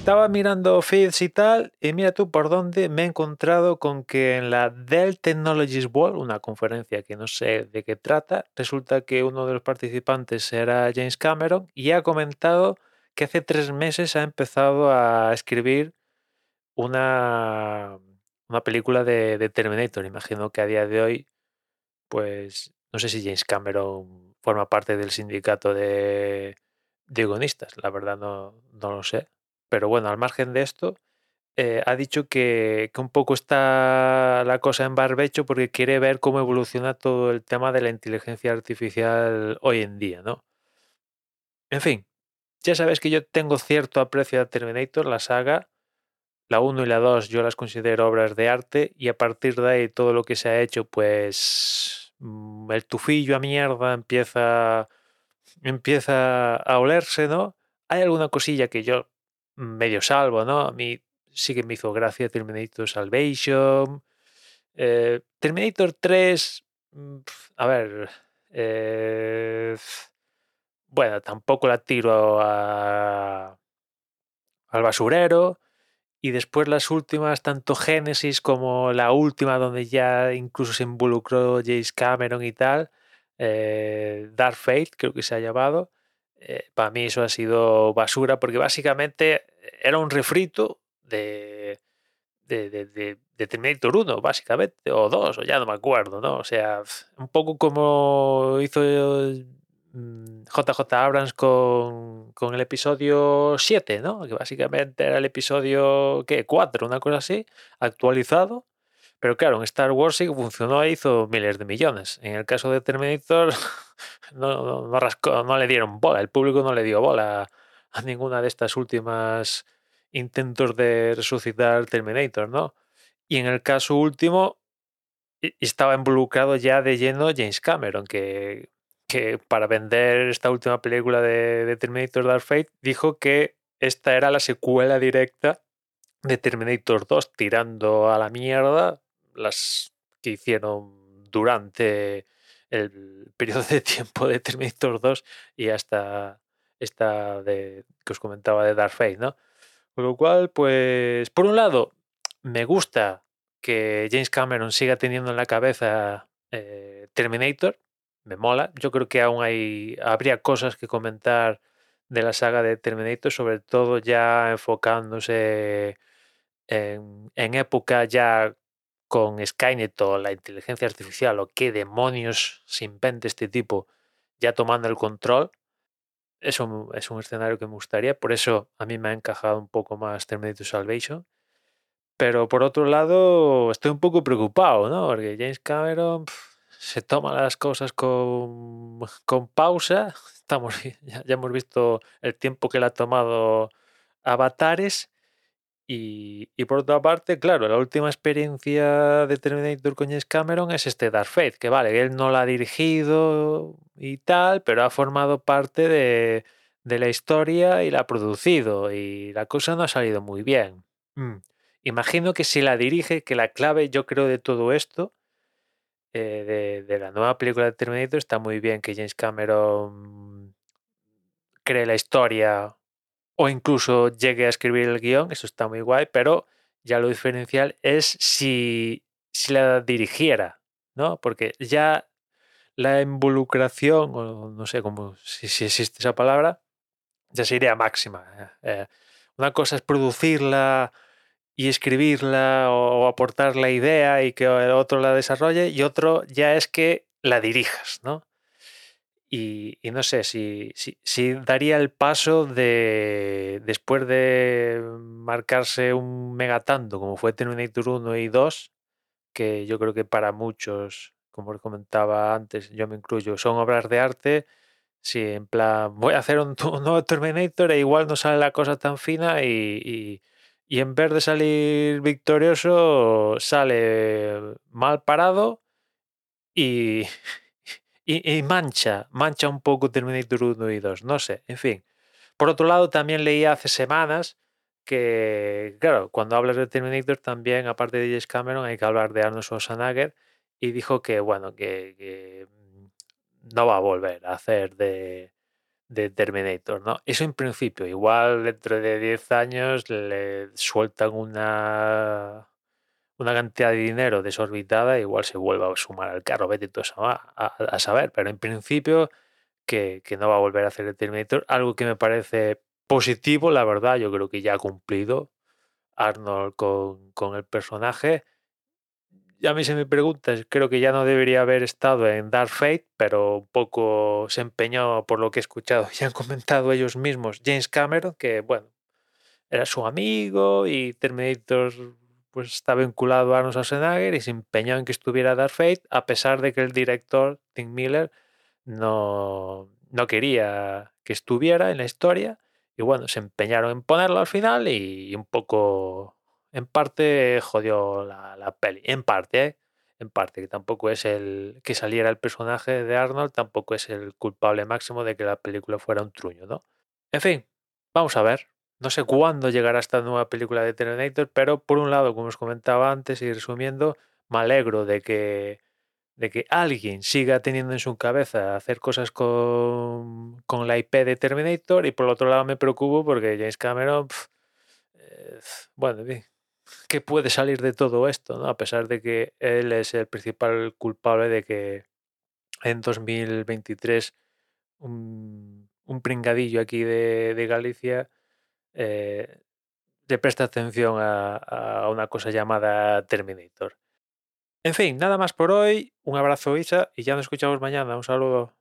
estaba mirando feeds y tal, y mira tú por dónde me he encontrado con que en la Dell Technologies World, una conferencia que no sé de qué trata, resulta que uno de los participantes era James Cameron y ha comentado que hace tres meses ha empezado a escribir una, una película de, de Terminator. Imagino que a día de hoy, pues no sé si James Cameron forma parte del sindicato de, de guionistas, la verdad no, no lo sé. Pero bueno, al margen de esto, eh, ha dicho que, un poco está la cosa en barbecho porque quiere ver cómo evoluciona todo el tema de la inteligencia artificial hoy en día, ¿no? En fin, ya sabes que yo tengo cierto aprecio a Terminator, la saga. La 1 y la 2 yo las considero obras de arte y a partir de ahí todo lo que se ha hecho, pues mm, el tufillo a mierda empieza, empieza a olerse, ¿no? Hay alguna cosilla que yo medio salvo, ¿no? A mí sí que me hizo gracia Terminator Salvation. Eh, Terminator 3, mm, a ver, eh, bueno, tampoco la tiro a- al basurero. Y después las últimas, tanto Génesis como la última, donde ya incluso se involucró James Cameron y tal, eh, Dark Fate, creo que se ha llamado. para mí eso ha sido basura, porque básicamente era un refrito de, de, de, Terminator 1, básicamente, o 2, o ya no me acuerdo, ¿no? O sea, un poco como hizo mm, JJ Abrams con, con el episodio 7, ¿no? Que básicamente era el episodio, ¿qué? 4, una cosa así, actualizado. Pero claro, en Star Wars sí que funcionó e hizo miles de millones. En el caso de Terminator, no, no, no rascó- no le dieron bola, el público no le dio bola a ninguna de estas últimas intentos de resucitar Terminator, ¿no? Y en el caso último, i- estaba involucrado ya de lleno James Cameron, que, que para vender esta última película de, de Terminator Dark Fate dijo que esta era la secuela directa de Terminator 2, tirando a la mierda las que hicieron durante el periodo de tiempo de Terminator 2 y hasta esta de, que os comentaba de Dark Fate, ¿no? Con lo cual, pues, por un lado, me gusta que James Cameron siga teniendo en la cabeza eh, Terminator, me mola. Yo creo que aún hay, habría cosas que comentar de la saga de Terminator, sobre todo ya enfocándose en, época ya con Skynet o la inteligencia artificial o qué demonios se invente este tipo ya tomando el control. Eso es un escenario que me gustaría, por eso a mí me ha encajado un poco más Terminator Salvation. Pero por otro lado, estoy un poco preocupado, ¿no? Porque James Cameron se toma las cosas con, con pausa. Estamos, ya, ya hemos visto el tiempo que le ha tomado Avatares. Y, por otra parte, claro, la última experiencia de Terminator con James Cameron es este Dark Fate, que vale, él no la ha dirigido y tal, pero ha formado parte de, de la historia y la ha producido, y la cosa no ha salido muy bien. Mm. Imagino que si la dirige, que la clave, yo creo, de todo esto, eh, de la nueva película de Terminator, está muy bien que James Cameron cree la historia o incluso llegue a escribir el guion, eso está muy guay, pero ya lo diferencial es si, si la dirigiera, ¿no? Porque ya la involucración, o no sé cómo, si, existe esa palabra, ya sería máxima. eh, eh, una cosa es producirla y escribirla o, o aportar la idea y que el otro la desarrolle, y otro ya es que la dirijas, ¿no? Y, no sé si, si, daría el paso de, después de marcarse un megatanto como fue Terminator 1 y 2, que yo creo que para muchos, como os comentaba antes, yo me incluyo, son obras de arte. Sí, en plan, voy a hacer un, nuevo Terminator e igual no sale la cosa tan fina y- y en vez de salir victorioso, sale mal parado y, y, mancha, mancha un poco Terminator 1 y 2, no sé, en fin. Por otro lado, también leí hace semanas que, claro, cuando hablas de Terminator también, aparte de James Cameron, hay que hablar de Arnold Schwarzenegger y dijo que, bueno, que, que, mm, no va a volver a hacer de, de Terminator, ¿no? Eso en principio, igual dentro de 10 años le sueltan una, una cantidad de dinero desorbitada, igual se vuelva a sumar al carro, vete tú a, a, saber, pero en principio que, que, no va a volver a hacer el Terminator, algo que me parece positivo, la verdad, yo creo que ya ha cumplido Arnold con, con el personaje. A mí se me preguntas, creo que ya no debería haber estado en Dark Fate, pero un poco se empeñó por lo que he escuchado y han comentado ellos mismos, James Cameron, que bueno, era su amigo y Terminator pues está vinculado a Arnold Schwarzenegger y se empeñó en que estuviera Dark Fate, a pesar de que el director, Tim Miller, no, no quería que estuviera en la historia. Y bueno, se empeñaron en ponerlo al final y un poco en parte jodió la, la peli. En parte, ¿eh? En parte, que tampoco es el que saliera el personaje de Arnold, tampoco es el culpable máximo de que la película fuera un truño, ¿no? En fin, vamos a ver. No sé cuándo llegará esta nueva película de Terminator, pero por un lado, como os comentaba antes y resumiendo, me alegro de que, de que alguien siga teniendo en su cabeza hacer cosas con, con la IP de Terminator y por otro lado me preocupo porque James Cameron, eh, bueno, ¿qué puede salir de todo esto? ¿no? A pesar de que él es el principal culpable de que en 2023 un, pringadillo aquí de, Galicia eh, presta atención a, a, una cosa llamada Terminator. En fin, nada más por hoy. Un abrazo, Isa, y ya nos escuchamos mañana. Un saludo.